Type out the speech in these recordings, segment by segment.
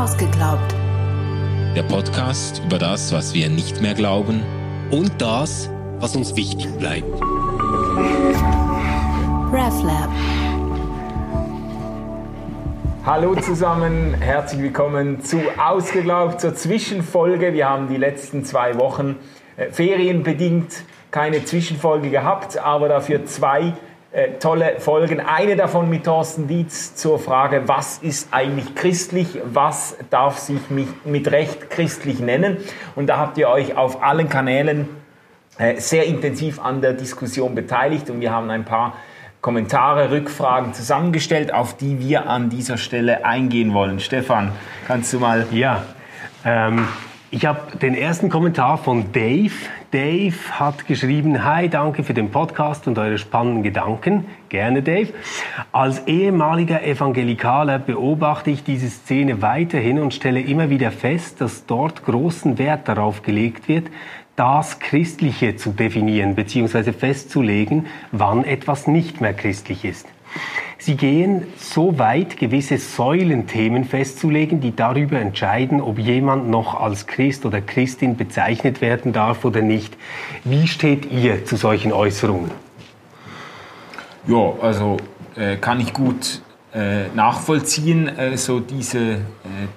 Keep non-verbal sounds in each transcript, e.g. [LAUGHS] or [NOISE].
Ausgeglaubt. Der Podcast über das, was wir nicht mehr glauben und das, was uns wichtig bleibt. RefLab. Hallo zusammen, herzlich willkommen zu Ausgeglaubt, zur Zwischenfolge. Wir haben die letzten zwei Wochen äh, ferienbedingt keine Zwischenfolge gehabt, aber dafür zwei tolle Folgen. Eine davon mit Thorsten Dietz zur Frage, was ist eigentlich christlich, was darf sich mit, mit Recht christlich nennen. Und da habt ihr euch auf allen Kanälen äh, sehr intensiv an der Diskussion beteiligt und wir haben ein paar Kommentare, Rückfragen zusammengestellt, auf die wir an dieser Stelle eingehen wollen. Stefan, kannst du mal... Ja, ähm, ich habe den ersten Kommentar von Dave. Dave hat geschrieben, hi, danke für den Podcast und eure spannenden Gedanken. Gerne, Dave. Als ehemaliger Evangelikaler beobachte ich diese Szene weiterhin und stelle immer wieder fest, dass dort großen Wert darauf gelegt wird, das Christliche zu definieren bzw. festzulegen, wann etwas nicht mehr christlich ist. Sie gehen so weit, gewisse Säulenthemen festzulegen, die darüber entscheiden, ob jemand noch als Christ oder Christin bezeichnet werden darf oder nicht. Wie steht ihr zu solchen Äußerungen? Ja, also äh, kann ich gut nachvollziehen. Äh, so diese äh,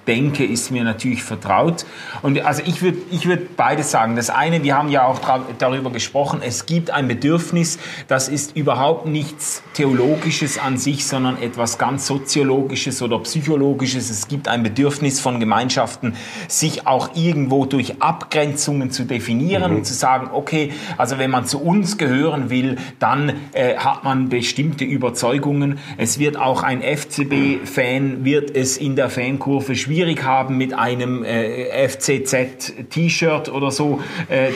Denke ist mir natürlich vertraut. Und also ich würde ich würd beides sagen. Das eine, wir haben ja auch darüber gesprochen, es gibt ein Bedürfnis, das ist überhaupt nichts Theologisches an sich, sondern etwas ganz Soziologisches oder Psychologisches. Es gibt ein Bedürfnis von Gemeinschaften, sich auch irgendwo durch Abgrenzungen zu definieren mhm. und zu sagen, okay, also wenn man zu uns gehören will, dann äh, hat man bestimmte Überzeugungen. Es wird auch ein FCB-Fan wird es in der Fankurve schwierig haben mit einem äh, FCZ-T-Shirt oder so. Äh,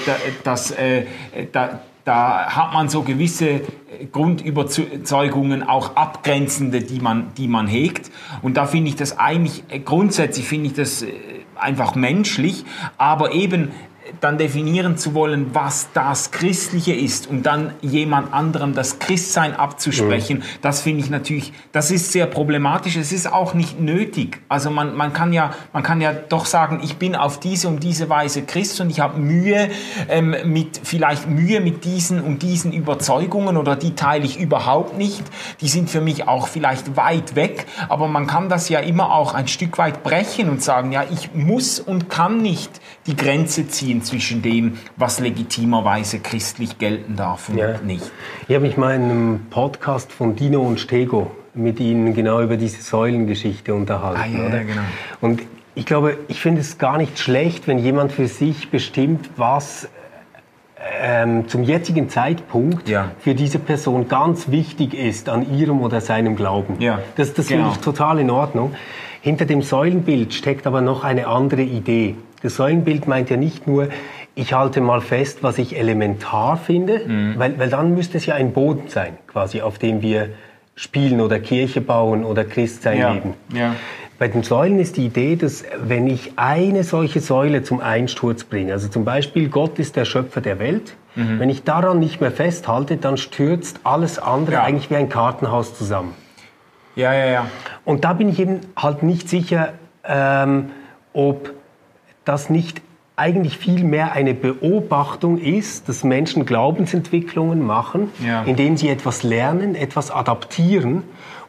das, äh, da, da hat man so gewisse Grundüberzeugungen, auch abgrenzende, die man, die man hegt. Und da finde ich das eigentlich, grundsätzlich finde ich das äh, einfach menschlich, aber eben dann definieren zu wollen, was das Christliche ist und dann jemand anderem das Christsein abzusprechen, mhm. das finde ich natürlich, das ist sehr problematisch. Es ist auch nicht nötig. Also man, man, kann ja, man kann ja doch sagen, ich bin auf diese und diese Weise Christ und ich habe Mühe ähm, mit, vielleicht Mühe mit diesen und diesen Überzeugungen oder die teile ich überhaupt nicht. Die sind für mich auch vielleicht weit weg, aber man kann das ja immer auch ein Stück weit brechen und sagen, ja, ich muss und kann nicht die Grenze ziehen zwischen dem, was legitimerweise christlich gelten darf und ja. nicht. Ich habe mich mal in einem Podcast von Dino und Stego mit Ihnen genau über diese Säulengeschichte unterhalten. Ah, ja, oder? genau. Und ich glaube, ich finde es gar nicht schlecht, wenn jemand für sich bestimmt, was ähm, zum jetzigen Zeitpunkt ja. für diese Person ganz wichtig ist an ihrem oder seinem Glauben. Ja. Das, das genau. finde ich total in Ordnung. Hinter dem Säulenbild steckt aber noch eine andere Idee. Das Säulenbild meint ja nicht nur, ich halte mal fest, was ich elementar finde, mhm. weil, weil dann müsste es ja ein Boden sein, quasi, auf dem wir spielen oder Kirche bauen oder Christsein ja. leben. Ja. Bei den Säulen ist die Idee, dass wenn ich eine solche Säule zum Einsturz bringe, also zum Beispiel Gott ist der Schöpfer der Welt, mhm. wenn ich daran nicht mehr festhalte, dann stürzt alles andere ja. eigentlich wie ein Kartenhaus zusammen. Ja, ja, ja. Und da bin ich eben halt nicht sicher, ähm, ob das nicht eigentlich viel mehr eine Beobachtung ist, dass Menschen Glaubensentwicklungen machen, ja. indem sie etwas lernen, etwas adaptieren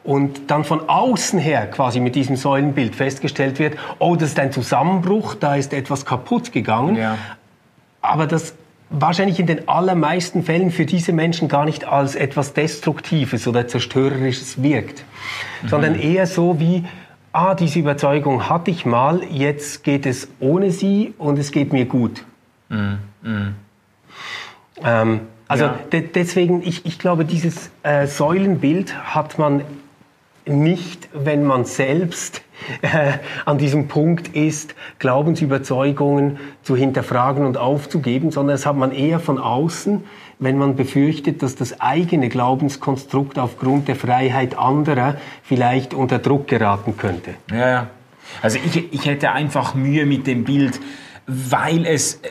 und dann von außen her quasi mit diesem Säulenbild festgestellt wird, oh, das ist ein Zusammenbruch, da ist etwas kaputt gegangen. Ja. Aber das wahrscheinlich in den allermeisten Fällen für diese Menschen gar nicht als etwas Destruktives oder Zerstörerisches wirkt, mhm. sondern eher so wie, ah, diese Überzeugung hatte ich mal, jetzt geht es ohne sie und es geht mir gut. Mm, mm. Ähm, also ja. de deswegen, ich, ich glaube, dieses äh, Säulenbild hat man nicht, wenn man selbst äh, an diesem Punkt ist, Glaubensüberzeugungen zu hinterfragen und aufzugeben, sondern das hat man eher von außen, wenn man befürchtet, dass das eigene Glaubenskonstrukt aufgrund der Freiheit anderer vielleicht unter Druck geraten könnte. Ja, ja. Also ich, ich hätte einfach Mühe mit dem Bild, weil es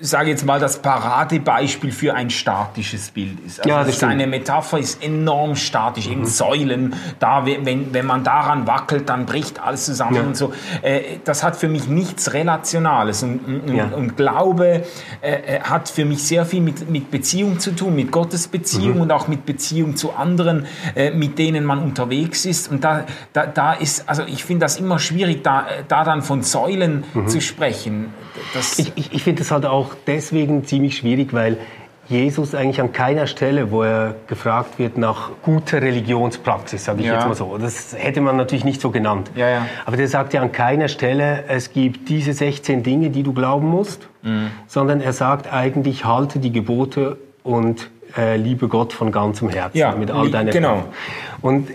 sage jetzt mal, das Paradebeispiel für ein statisches Bild ist. Also Ja, das stimmt. seine Metapher ist enorm statisch, eben Säulen. Da, wenn, wenn man daran wackelt, dann bricht alles zusammen Ja. und so. Äh, das hat für mich nichts Relationales. Und, und, Ja. und Glaube äh, äh, hat für mich sehr viel mit, mit Beziehung zu tun, mit Gottes Beziehung Mhm. und auch mit Beziehung zu anderen, äh, mit denen man unterwegs ist. Und da, da, da ist, also ich finde das immer schwierig, da, äh, da dann von Säulen zu sprechen. Das, Mhm. Ich, ich, ich finde es halt auch deswegen ziemlich schwierig, weil Jesus eigentlich an keiner Stelle, wo er gefragt wird nach guter Religionspraxis, sage ich Ja. jetzt mal so, das hätte man natürlich nicht so genannt. Ja, ja. Aber der sagt ja an keiner Stelle, es gibt diese 16 Dinge, die du glauben musst, Mhm. sondern er sagt eigentlich, halte die Gebote und äh, liebe Gott von ganzem Herzen Ja, mit all deiner genau. Kraft. Und äh,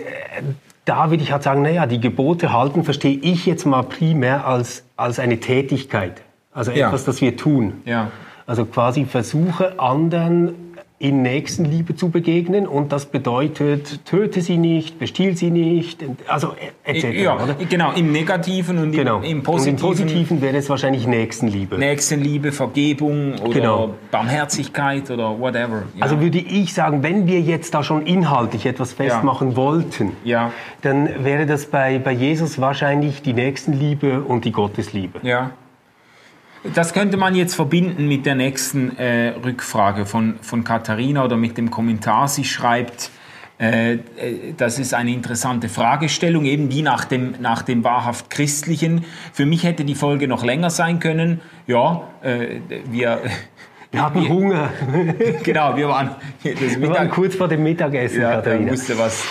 da würde ich halt sagen, naja, die Gebote halten verstehe ich jetzt mal primär als, als eine Tätigkeit. Also Ja. etwas, das wir tun. Ja. Also quasi versuche anderen in Nächstenliebe zu begegnen und das bedeutet, töte sie nicht, bestiehl sie nicht, also etc. ja, oder? genau, im Negativen und Genau. im, im und Positiven. im Positiven wäre es wahrscheinlich Nächstenliebe. Nächstenliebe, Vergebung oder Genau. Barmherzigkeit oder whatever. Ja. Also würde ich sagen, wenn wir jetzt da schon inhaltlich etwas festmachen wollten, Ja. dann wäre das bei, bei Jesus wahrscheinlich die Nächstenliebe und die Gottesliebe. Ja. Das könnte man jetzt verbinden mit der nächsten äh, Rückfrage von, von Katharina oder mit dem Kommentar. Sie schreibt, äh, äh, das ist eine interessante Fragestellung, eben die nach dem, nach dem wahrhaft Christlichen. Für mich hätte die Folge noch länger sein können. Ja, äh, wir, Wir hatten Hunger. [LAUGHS] genau, wir waren Wir waren kurz vor dem Mittagessen, Ja, Katharina. musste was.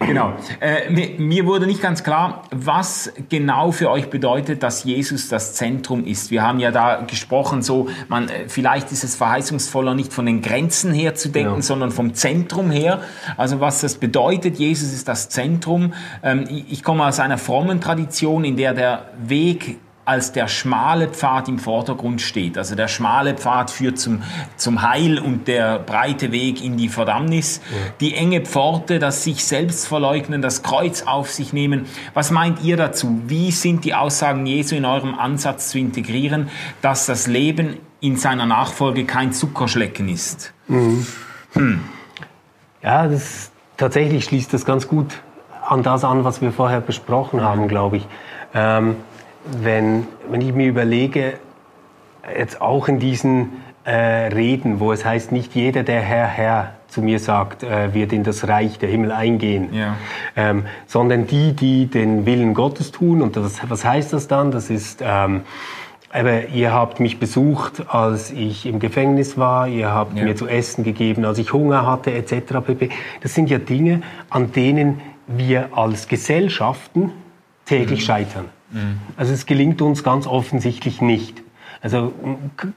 Genau. Äh, mir, mir wurde nicht ganz klar, was genau für euch bedeutet, dass Jesus das Zentrum ist. Wir haben ja da gesprochen, so man äh, vielleicht ist es verheißungsvoller, nicht von den Grenzen her zu denken, Ja. sondern vom Zentrum her. Also was das bedeutet, Jesus ist das Zentrum. Ähm, ich, ich komme aus einer frommen Tradition, in der der Weg als der schmale Pfad im Vordergrund steht. Also der schmale Pfad führt zum, zum Heil und der breite Weg in die Verdammnis. Die enge Pforte, das sich selbst verleugnen, das Kreuz auf sich nehmen. Was meint ihr dazu? Wie sind die Aussagen Jesu in eurem Ansatz zu integrieren, dass das Leben in seiner Nachfolge kein Zuckerschlecken ist? Ja, das, tatsächlich schließt das ganz gut an das an, was wir vorher besprochen haben, glaube ich. Ähm, wenn, wenn ich mir überlege, jetzt auch in diesen äh, Reden, wo es heißt, nicht jeder, der Herr, Herr zu mir sagt, äh, wird in das Reich der Himmel eingehen, Ja. ähm, sondern die, die den Willen Gottes tun. Und das, was heißt das dann? Das ist, ähm, aber ihr habt mich besucht, als ich im Gefängnis war, ihr habt Ja. mir zu essen gegeben, als ich Hunger hatte, etc. pp. Das sind ja Dinge, an denen wir als Gesellschaften täglich Mhm. scheitern. Also es gelingt uns ganz offensichtlich nicht. Also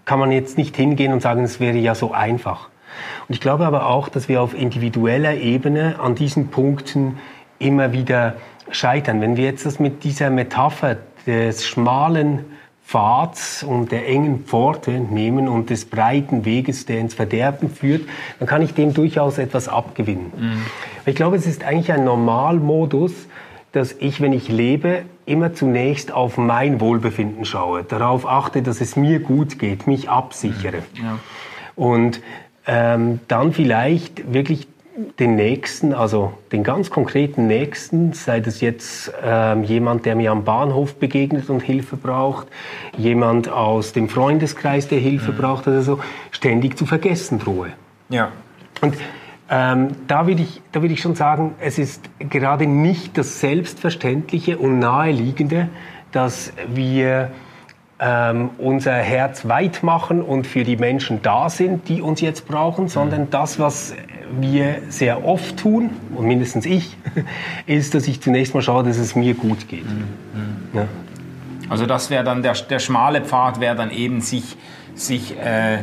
kann man jetzt nicht hingehen und sagen, es wäre ja so einfach. Und ich glaube aber auch, dass wir auf individueller Ebene an diesen Punkten immer wieder scheitern. Wenn wir jetzt das mit dieser Metapher des schmalen Pfads und der engen Pforte nehmen und des breiten Weges, der ins Verderben führt, dann kann ich dem durchaus etwas abgewinnen. Ich glaube, es ist eigentlich ein Normalmodus, dass ich, wenn ich lebe, immer zunächst auf mein Wohlbefinden schaue, darauf achte, dass es mir gut geht, mich absichere. Und ähm, dann vielleicht wirklich den Nächsten, also den ganz konkreten Nächsten, sei das jetzt ähm, jemand, der mir am Bahnhof begegnet und Hilfe braucht, jemand aus dem Freundeskreis, der Hilfe braucht oder so, ständig zu vergessen drohe. Ja. Und ähm, da würde ich, da würde ich schon sagen, es ist gerade nicht das Selbstverständliche und Naheliegende, dass wir ähm, unser Herz weit machen und für die Menschen da sind, die uns jetzt brauchen, sondern das, was wir sehr oft tun, und mindestens ich, [LAUGHS] ist, dass ich zunächst mal schaue, dass es mir gut geht. Ja. Also das wäre dann der, der schmale Pfad, wäre dann eben sich, sich äh,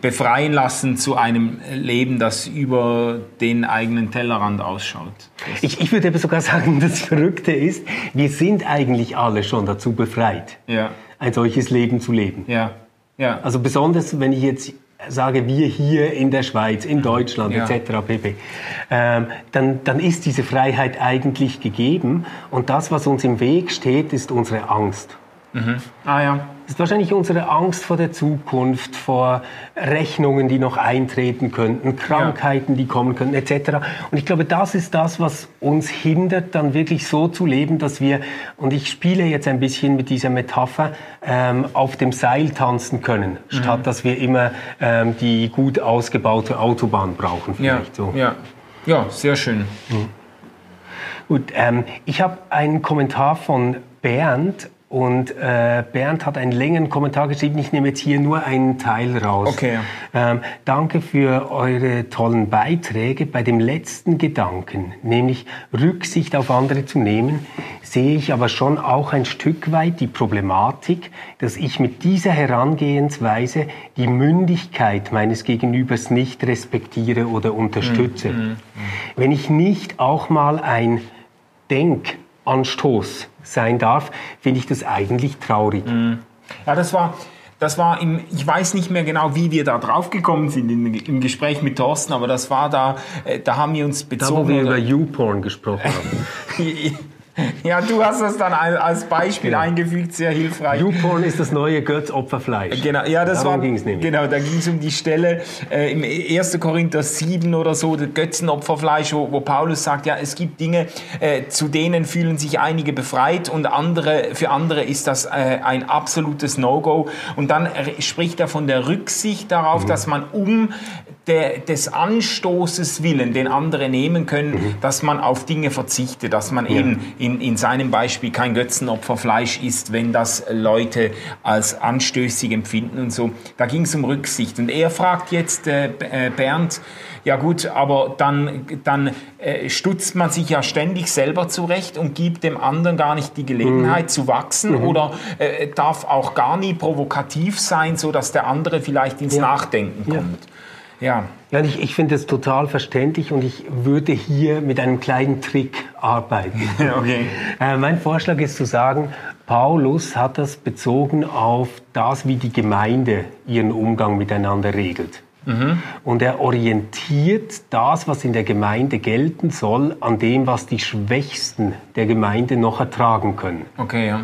befreien lassen zu einem Leben, das über den eigenen Tellerrand ausschaut. Ich, ich würde aber sogar sagen, das Verrückte ist, wir sind eigentlich alle schon dazu befreit, ja, ein solches Leben zu leben. ja, ja. Also besonders, wenn ich jetzt sage, wir hier in der Schweiz, in Deutschland Ja. etc. pp., ähm, dann, dann ist diese Freiheit eigentlich gegeben und das, was uns im Weg steht, ist unsere Angst. Mhm. Ah ja. Das ist wahrscheinlich unsere Angst vor der Zukunft, vor Rechnungen, die noch eintreten könnten, Krankheiten, die kommen könnten, etc. Und ich glaube, das ist das, was uns hindert, dann wirklich so zu leben, dass wir, und ich spiele jetzt ein bisschen mit dieser Metapher, ähm, auf dem Seil tanzen können, mhm. statt dass wir immer ähm, die gut ausgebaute Autobahn brauchen. Vielleicht ja, so. ja. ja, sehr schön. Mhm. Gut, ähm, ich habe einen Kommentar von Bernd und äh, Bernd hat einen längeren Kommentar geschrieben. Ich nehme jetzt hier nur einen Teil raus. Okay. Ähm, danke für eure tollen Beiträge. Bei dem letzten Gedanken, nämlich Rücksicht auf andere zu nehmen, sehe ich aber schon auch ein Stück weit die Problematik, dass ich mit dieser Herangehensweise die Mündigkeit meines Gegenübers nicht respektiere oder unterstütze. Mm, mm, mm. Wenn ich nicht auch mal ein Denkanstoß sein darf, finde ich das eigentlich traurig. Mhm. Ja, das war, das war im, ich weiß nicht mehr genau, wie wir da drauf gekommen sind in, im Gespräch mit Thorsten, aber das war da, äh, da haben wir uns bezogen. Da, wo wir über YouPorn gesprochen haben. [LAUGHS] Ja, du hast das dann als Beispiel ja. eingefügt, sehr hilfreich. YouPorn ist das neue Götzopferfleisch. Genau, ja, das Darum war, ging's nämlich. genau, da ging es um die Stelle äh, im 1. Korinther 7 oder so, das Götzenopferfleisch, wo, wo Paulus sagt, ja, es gibt Dinge, äh, zu denen fühlen sich einige befreit und andere, für andere ist das äh, ein absolutes No-Go. Und dann spricht er von der Rücksicht darauf, mhm. dass man um der, des Anstoßes willen, den andere nehmen können, mhm. dass man auf Dinge verzichtet, dass man ja. eben in, in seinem Beispiel kein Götzenopferfleisch isst, wenn das Leute als anstößig empfinden und so. Da ging es um Rücksicht. Und er fragt jetzt äh, äh, Bernd, ja gut, aber dann, dann äh, stutzt man sich ja ständig selber zurecht und gibt dem anderen gar nicht die Gelegenheit mhm. zu wachsen mhm. oder äh, darf auch gar nie provokativ sein, so dass der andere vielleicht ins ja. Nachdenken kommt. Ja. Ja. Ja, ich, ich finde es total verständlich und ich würde hier mit einem kleinen Trick arbeiten. [LAUGHS] okay. Äh, mein Vorschlag ist zu sagen, Paulus hat das bezogen auf das, wie die Gemeinde ihren Umgang miteinander regelt. Mhm. Und er orientiert das, was in der Gemeinde gelten soll, an dem, was die Schwächsten der Gemeinde noch ertragen können. Okay, ja.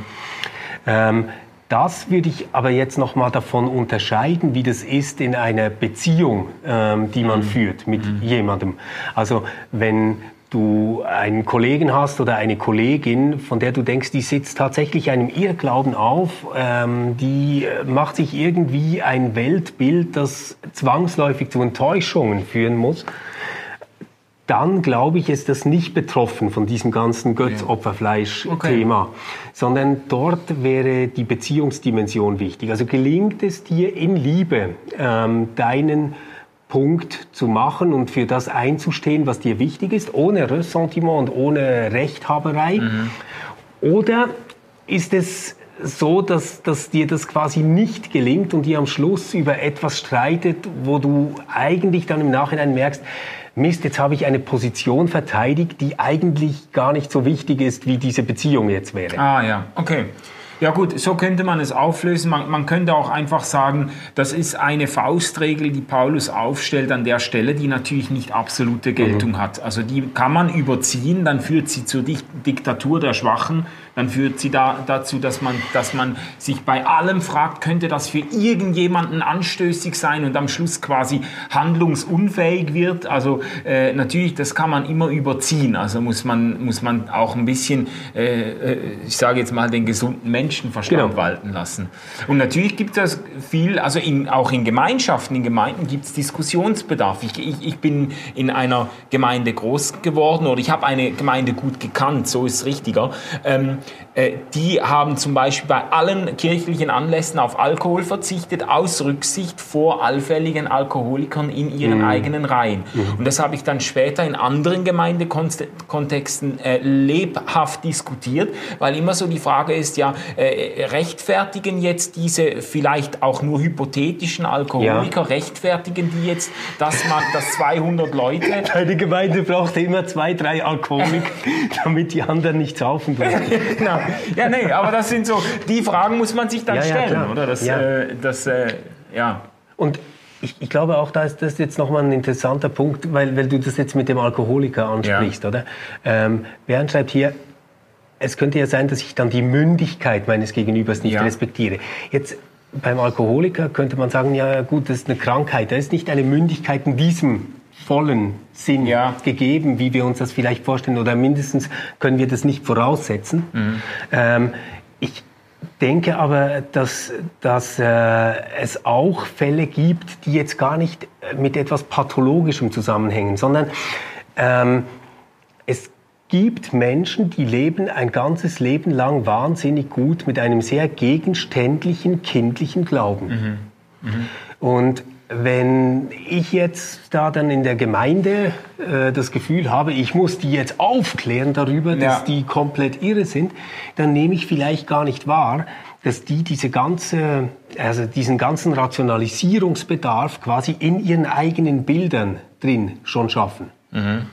Ähm, das würde ich aber jetzt noch mal davon unterscheiden, wie das ist in einer Beziehung, ähm, die man mhm. führt mit mhm. jemandem. Also wenn du einen Kollegen hast oder eine Kollegin, von der du denkst, die sitzt tatsächlich einem Irrglauben auf, ähm, die macht sich irgendwie ein Weltbild, das zwangsläufig zu Enttäuschungen führen muss, dann glaube ich, ist das nicht betroffen von diesem ganzen Götzopferfleisch-Thema, okay. sondern dort wäre die Beziehungsdimension wichtig. Also gelingt es dir in Liebe, ähm, deinen Punkt zu machen und für das einzustehen, was dir wichtig ist, ohne Ressentiment und ohne Rechthaberei? Mhm. Oder ist es so, dass, dass dir das quasi nicht gelingt und ihr am Schluss über etwas streitet, wo du eigentlich dann im Nachhinein merkst, Mist, jetzt habe ich eine Position verteidigt, die eigentlich gar nicht so wichtig ist, wie diese Beziehung jetzt wäre. Ah ja, okay. Ja gut, so könnte man es auflösen. Man, man, könnte auch einfach sagen, das ist eine Faustregel, die Paulus aufstellt an der Stelle, die natürlich nicht absolute Geltung mhm. hat. Also die kann man überziehen, dann führt sie zur Diktatur der Schwachen dann führt sie da, dazu, dass man, dass man sich bei allem fragt, könnte das für irgendjemanden anstößig sein und am Schluss quasi handlungsunfähig wird. Also äh, natürlich, das kann man immer überziehen. Also muss man, muss man auch ein bisschen, äh, äh ich sage jetzt mal, den gesunden Menschenverstand genau. walten lassen. Und natürlich gibt es viel, also in, auch in Gemeinschaften, in Gemeinden gibt es Diskussionsbedarf. Ich, ich, ich bin in einer Gemeinde groß geworden oder ich habe eine Gemeinde gut gekannt, so ist es richtiger. Ähm, äh, die haben zum Beispiel bei allen kirchlichen Anlässen auf Alkohol verzichtet, aus Rücksicht vor allfälligen Alkoholikern in ihren mhm. eigenen Reihen. Mhm. Und das habe ich dann später in anderen Gemeindekontexten äh, lebhaft diskutiert, weil immer so die Frage ist, ja, äh, rechtfertigen jetzt diese vielleicht auch nur hypothetischen Alkoholiker, ja. rechtfertigen die jetzt, dass man, dass 200 Leute... [LAUGHS] Deine Gemeinde braucht immer zwei, drei Alkoholiker, [LAUGHS] damit die anderen nicht saufen dürfen. Genau. Ja, nee, aber das sind so, die Fragen muss man sich dann ja, stellen, ja, oder? Das, ja. Äh, das, äh, ja. Und ich, ich, glaube auch, da ist das jetzt nochmal ein interessanter Punkt, weil, weil du das jetzt mit dem Alkoholiker ansprichst, oder? Ähm, Bernd schreibt hier, es könnte ja sein, dass ich dann die Mündigkeit meines Gegenübers nicht respektiere. Jetzt beim Alkoholiker könnte man sagen, ja gut, das ist eine Krankheit, da ist nicht eine Mündigkeit in diesem vollen Sinn ja. gegeben, wie wir uns das vielleicht vorstellen, oder mindestens können wir das nicht voraussetzen. Mhm. Ähm, ich denke aber, dass, dass äh, es auch Fälle gibt, die jetzt gar nicht mit etwas Pathologischem zusammenhängen, sondern ähm, es gibt Menschen, die leben ein ganzes Leben lang wahnsinnig gut mit einem sehr gegenständlichen, kindlichen Glauben. Mhm. Mhm. Und wenn ich jetzt da dann in der Gemeinde äh, das Gefühl habe, ich muss die jetzt aufklären darüber, dass ja. die komplett irre sind, dann nehme ich vielleicht gar nicht wahr, dass die diese ganze, also diesen ganzen Rationalisierungsbedarf quasi in ihren eigenen Bildern drin schon schaffen. Mhm.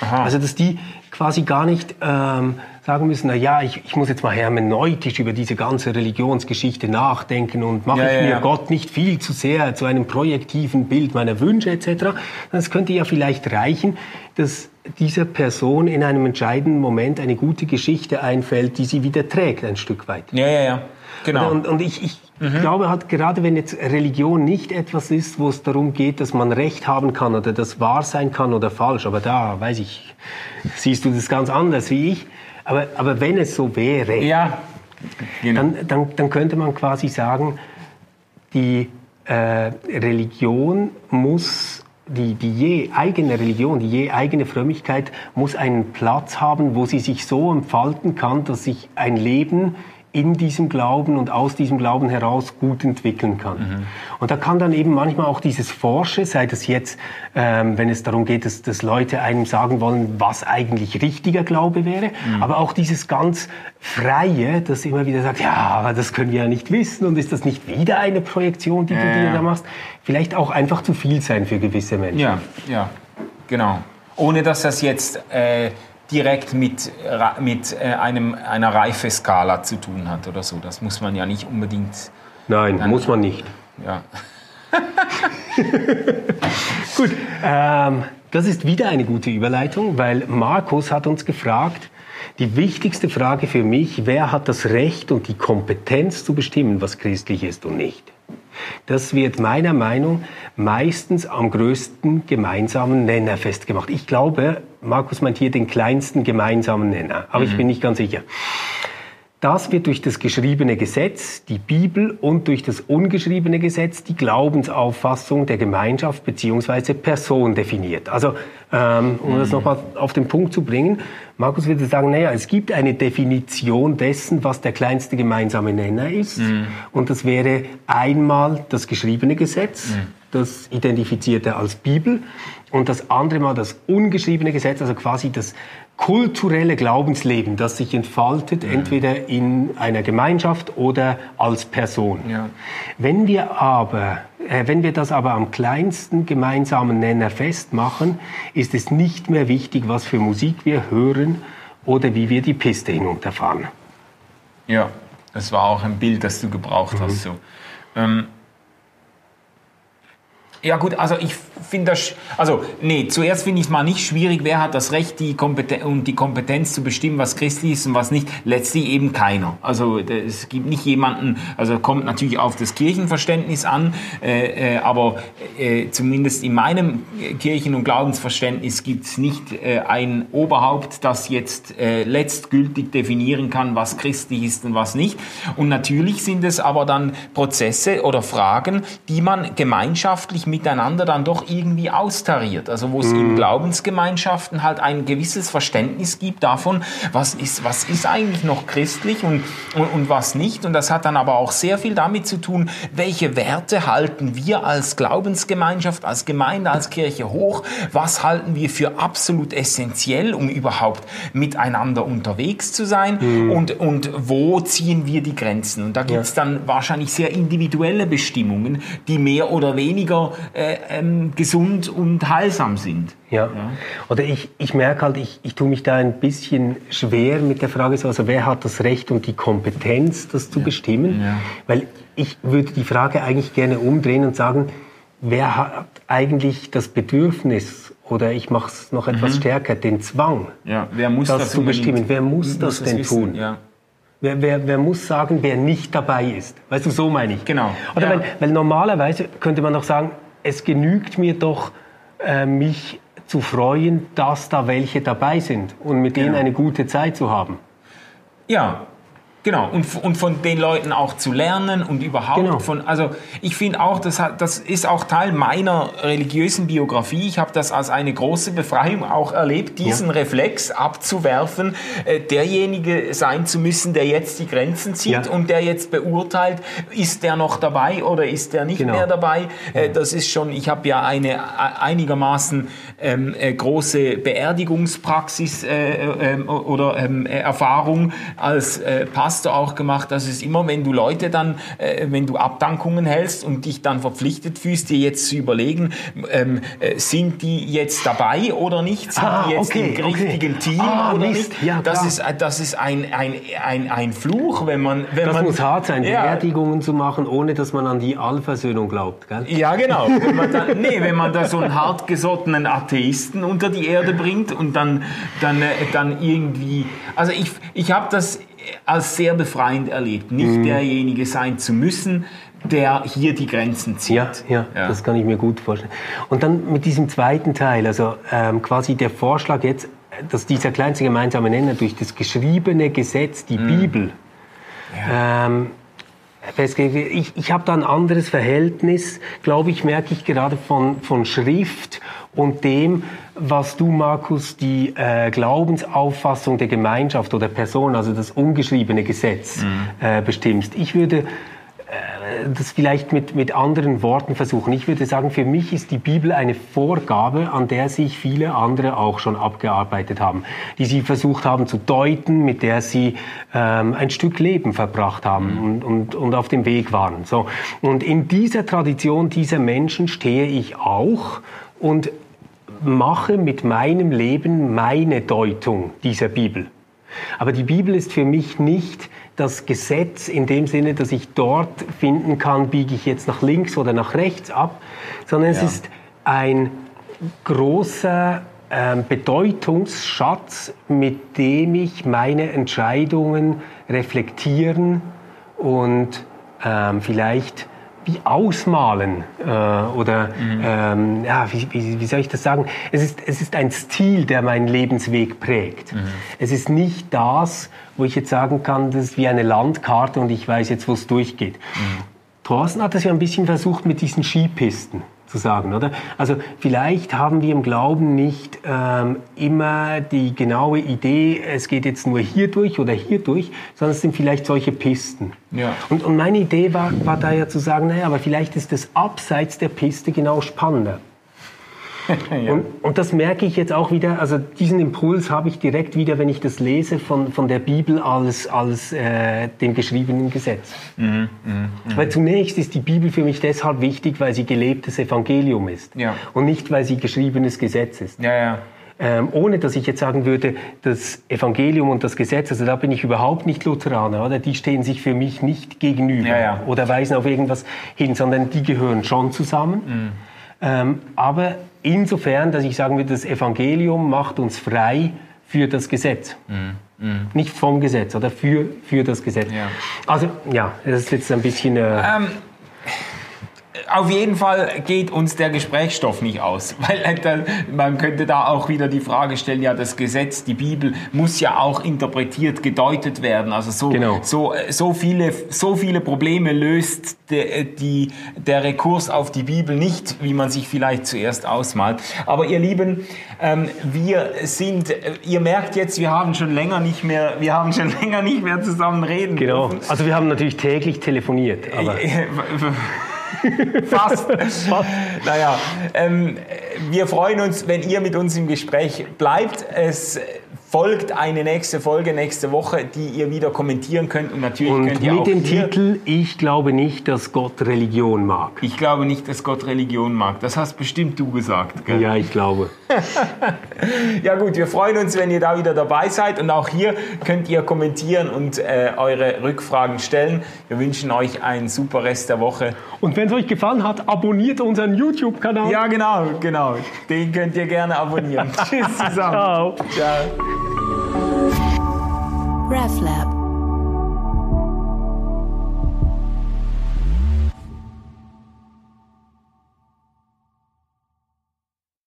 Also dass die quasi gar nicht ähm, sagen müssen, na ja, ich, ich muss jetzt mal hermeneutisch über diese ganze Religionsgeschichte nachdenken und mache ja, ich ja, mir ja. Gott nicht viel zu sehr zu einem projektiven Bild meiner Wünsche etc. Das könnte ja vielleicht reichen, dass dieser Person in einem entscheidenden Moment eine gute Geschichte einfällt, die sie wieder trägt ein Stück weit. Ja, ja, ja. Genau. Und, und ich, ich mhm. glaube halt, gerade wenn jetzt Religion nicht etwas ist, wo es darum geht, dass man Recht haben kann oder das wahr sein kann oder falsch, aber da, weiß ich, siehst du das ganz anders wie ich, aber, aber wenn es so wäre, ja. genau. dann, dann, dann könnte man quasi sagen, die äh, Religion muss, die, die je eigene Religion, die je eigene Frömmigkeit muss einen Platz haben, wo sie sich so entfalten kann, dass sich ein Leben in diesem Glauben und aus diesem Glauben heraus gut entwickeln kann. Mhm. Und da kann dann eben manchmal auch dieses Forsche, sei das jetzt, ähm, wenn es darum geht, dass, dass Leute einem sagen wollen, was eigentlich richtiger Glaube wäre, mhm. aber auch dieses ganz Freie, das immer wieder sagt, ja, aber das können wir ja nicht wissen und ist das nicht wieder eine Projektion, die äh, du dir da machst, vielleicht auch einfach zu viel sein für gewisse Menschen. Ja, ja, genau. Ohne dass das jetzt... Äh direkt mit, mit äh, einem, einer Reifeskala zu tun hat oder so. Das muss man ja nicht unbedingt. Nein, dann, muss man nicht. Ja. [LAUGHS] Gut, ähm, das ist wieder eine gute Überleitung, weil Markus hat uns gefragt, die wichtigste Frage für mich, wer hat das Recht und die Kompetenz zu bestimmen, was christlich ist und nicht? Das wird meiner Meinung meistens am größten gemeinsamen Nenner festgemacht. Ich glaube, Markus meint hier den kleinsten gemeinsamen Nenner, aber mhm. ich bin nicht ganz sicher. Das wird durch das geschriebene Gesetz, die Bibel und durch das ungeschriebene Gesetz die Glaubensauffassung der Gemeinschaft bzw. Person definiert. Also, ähm, um das mhm. nochmal auf den Punkt zu bringen, Markus würde sagen, naja, es gibt eine Definition dessen, was der kleinste gemeinsame Nenner ist. Mhm. Und das wäre einmal das geschriebene Gesetz, mhm. Das identifiziert er als Bibel. Und das andere Mal das ungeschriebene Gesetz, also quasi das kulturelle Glaubensleben, das sich entfaltet, ja. entweder in einer Gemeinschaft oder als Person. Ja. Wenn wir aber, äh, wenn wir das aber am kleinsten gemeinsamen Nenner festmachen, ist es nicht mehr wichtig, was für Musik wir hören oder wie wir die Piste hinunterfahren. Ja, das war auch ein Bild, das du gebraucht mhm. hast. So. Ähm, ja gut, also ich finde das, also nee, zuerst finde ich es mal nicht schwierig, wer hat das Recht die Kompetenz, und die Kompetenz zu bestimmen, was christlich ist und was nicht. Letztlich eben keiner. Also es gibt nicht jemanden, also kommt natürlich auf das Kirchenverständnis an, äh, äh, aber äh, zumindest in meinem Kirchen- und Glaubensverständnis gibt es nicht äh, ein Oberhaupt, das jetzt äh, letztgültig definieren kann, was christlich ist und was nicht. Und natürlich sind es aber dann Prozesse oder Fragen, die man gemeinschaftlich miteinander dann doch irgendwie austariert. Also wo es mhm. in Glaubensgemeinschaften halt ein gewisses Verständnis gibt davon, was ist, was ist eigentlich noch christlich und, und, und was nicht. Und das hat dann aber auch sehr viel damit zu tun, welche Werte halten wir als Glaubensgemeinschaft, als Gemeinde, als Kirche hoch, was halten wir für absolut essentiell, um überhaupt miteinander unterwegs zu sein mhm. und, und wo ziehen wir die Grenzen. Und da gibt es ja. dann wahrscheinlich sehr individuelle Bestimmungen, die mehr oder weniger äh, ähm, gesund und heilsam sind. Ja. ja. Oder ich, ich merke halt, ich, ich tue mich da ein bisschen schwer mit der Frage, so, also wer hat das Recht und die Kompetenz, das zu ja. bestimmen? Ja. Weil ich würde die Frage eigentlich gerne umdrehen und sagen, wer hat eigentlich das Bedürfnis oder ich mache es noch etwas mhm. stärker, den Zwang, ja. wer muss das, das zu bestimmen. Wer muss, muss das denn wissen? tun? Ja. Wer, wer, wer, muss sagen, wer nicht dabei ist? Weißt du, so meine ich. Genau. Oder ja. weil, weil normalerweise könnte man doch sagen, es genügt mir doch, äh, mich zu freuen, dass da welche dabei sind und mit denen genau. eine gute Zeit zu haben. Ja, Genau, und, und von den Leuten auch zu lernen und überhaupt genau. von, also ich finde auch, das, hat, das ist auch Teil meiner religiösen Biografie. Ich habe das als eine große Befreiung auch erlebt, diesen ja. Reflex abzuwerfen, äh, derjenige sein zu müssen, der jetzt die Grenzen zieht ja. und der jetzt beurteilt, ist der noch dabei oder ist der nicht genau. mehr dabei. Äh, das ist schon, ich habe ja eine äh, einigermaßen ähm, äh, große Beerdigungspraxis äh, ähm, oder ähm, Erfahrung als äh, Pastor hast du auch gemacht, dass es immer, wenn du Leute dann, äh, wenn du Abdankungen hältst und dich dann verpflichtet fühlst, dir jetzt zu überlegen, ähm, äh, sind die jetzt dabei oder nicht? Sind ah, die jetzt okay, im richtigen okay. Team ah, oder Mist. nicht? Ja, das, ist, das ist ein, ein, ein, ein Fluch, wenn man... Wenn das man, muss hart sein, ja. Beerdigungen zu machen, ohne dass man an die Allversöhnung glaubt. Gell? Ja, genau. [LAUGHS] Wenn man da, nee, wenn man da so einen hartgesottenen Atheisten unter die Erde bringt und dann, dann, äh, dann irgendwie... Also ich, ich habe das als sehr befreiend erlebt, nicht mhm. derjenige sein zu müssen, der hier die Grenzen zieht. Ja, ja, ja, das kann ich mir gut vorstellen. Und dann mit diesem zweiten Teil, also ähm, quasi der Vorschlag jetzt, dass dieser kleinste gemeinsame Nenner durch das geschriebene Gesetz, die mhm. Bibel, ja. ähm, ich, ich habe da ein anderes Verhältnis, glaube ich, merke ich gerade von, von Schrift und dem, was du, Markus, die äh, Glaubensauffassung der Gemeinschaft oder Person, also das ungeschriebene Gesetz, mhm. äh, bestimmst. Ich würde das vielleicht mit, mit anderen Worten versuchen. Ich würde sagen, für mich ist die Bibel eine Vorgabe, an der sich viele andere auch schon abgearbeitet haben, die sie versucht haben zu deuten, mit der sie ähm, ein Stück Leben verbracht haben mhm. und, und, und auf dem Weg waren. So. Und in dieser Tradition dieser Menschen stehe ich auch und mache mit meinem Leben meine Deutung dieser Bibel. Aber die Bibel ist für mich nicht das Gesetz in dem Sinne, dass ich dort finden kann, biege ich jetzt nach links oder nach rechts ab, sondern es ja. ist ein großer äh, Bedeutungsschatz, mit dem ich meine Entscheidungen reflektieren und ähm, vielleicht wie ausmalen äh, oder mhm. ähm, ja, wie, wie, wie, soll ich das sagen? Es ist, es ist ein Stil, der meinen Lebensweg prägt. Mhm. Es ist nicht das, wo ich jetzt sagen kann, das ist wie eine Landkarte und ich weiß jetzt, wo es durchgeht. Mhm. Thorsten hat das ja ein bisschen versucht mit diesen Skipisten zu sagen, oder? Also vielleicht haben wir im Glauben nicht ähm, immer die genaue Idee, es geht jetzt nur hier durch oder hier durch, sondern es sind vielleicht solche Pisten. Ja. Und, und meine Idee war, war da ja zu sagen, naja, aber vielleicht ist das abseits der Piste genau spannender. [LAUGHS] ja. und, und, das merke ich jetzt auch wieder, also diesen Impuls habe ich direkt wieder, wenn ich das lese von, von der Bibel als, als äh, dem geschriebenen Gesetz. Mhm, mh, mh. Weil zunächst ist die Bibel für mich deshalb wichtig, weil sie gelebtes Evangelium ist ja. und nicht, weil sie geschriebenes Gesetz ist. Ja, ja. Ähm, ohne dass ich jetzt sagen würde, das Evangelium und das Gesetz, also da bin ich überhaupt nicht Lutheraner, oder? Die stehen sich für mich nicht gegenüber ja, ja. oder weisen auf irgendwas hin, sondern die gehören schon zusammen. Mhm. Ähm, aber insofern, dass ich sagen würde, das Evangelium macht uns frei für das Gesetz. Mhm. Mhm. Nicht vom Gesetz, oder für, für das Gesetz. Ja. Also ja, das ist jetzt ein bisschen... Äh, ähm auf jeden Fall geht uns der Gesprächsstoff nicht aus, [LAUGHS] weil äh, man könnte da auch wieder die Frage stellen, ja, das Gesetz, die Bibel muss ja auch interpretiert, gedeutet werden. Also so, genau. so, so, viele, so viele Probleme löst de, die, der Rekurs auf die Bibel nicht, wie man sich vielleicht zuerst ausmalt. Aber ihr Lieben, ähm, wir sind, äh, ihr merkt jetzt, wir haben schon länger nicht mehr, wir haben schon [LAUGHS] länger nicht mehr zusammen reden Genau. Dürfen. Also wir haben natürlich täglich telefoniert. Aber [LAUGHS] Fast. naja, ähm, wir freuen uns, wenn ihr mit uns im Gespräch bleibt. Es folgt eine nächste Folge nächste Woche, die ihr wieder kommentieren könnt. Und natürlich Und könnt ihr mit auch dem Titel Ich glaube nicht, dass Gott Religion mag. Ich glaube nicht, dass Gott Religion mag. Das hast bestimmt du gesagt. Gell? Ja, ich glaube. [LAUGHS] Ja gut, wir freuen uns, wenn ihr da wieder dabei seid. Und auch hier könnt ihr kommentieren und äh, eure Rückfragen stellen. Wir wünschen euch einen super Rest der Woche. Und wenn es euch gefallen hat, abonniert unseren YouTube-Kanal. Ja, genau, genau. Den könnt ihr gerne abonnieren. [LAUGHS] Tschüss zusammen. Ciao. Ciao. RefLab.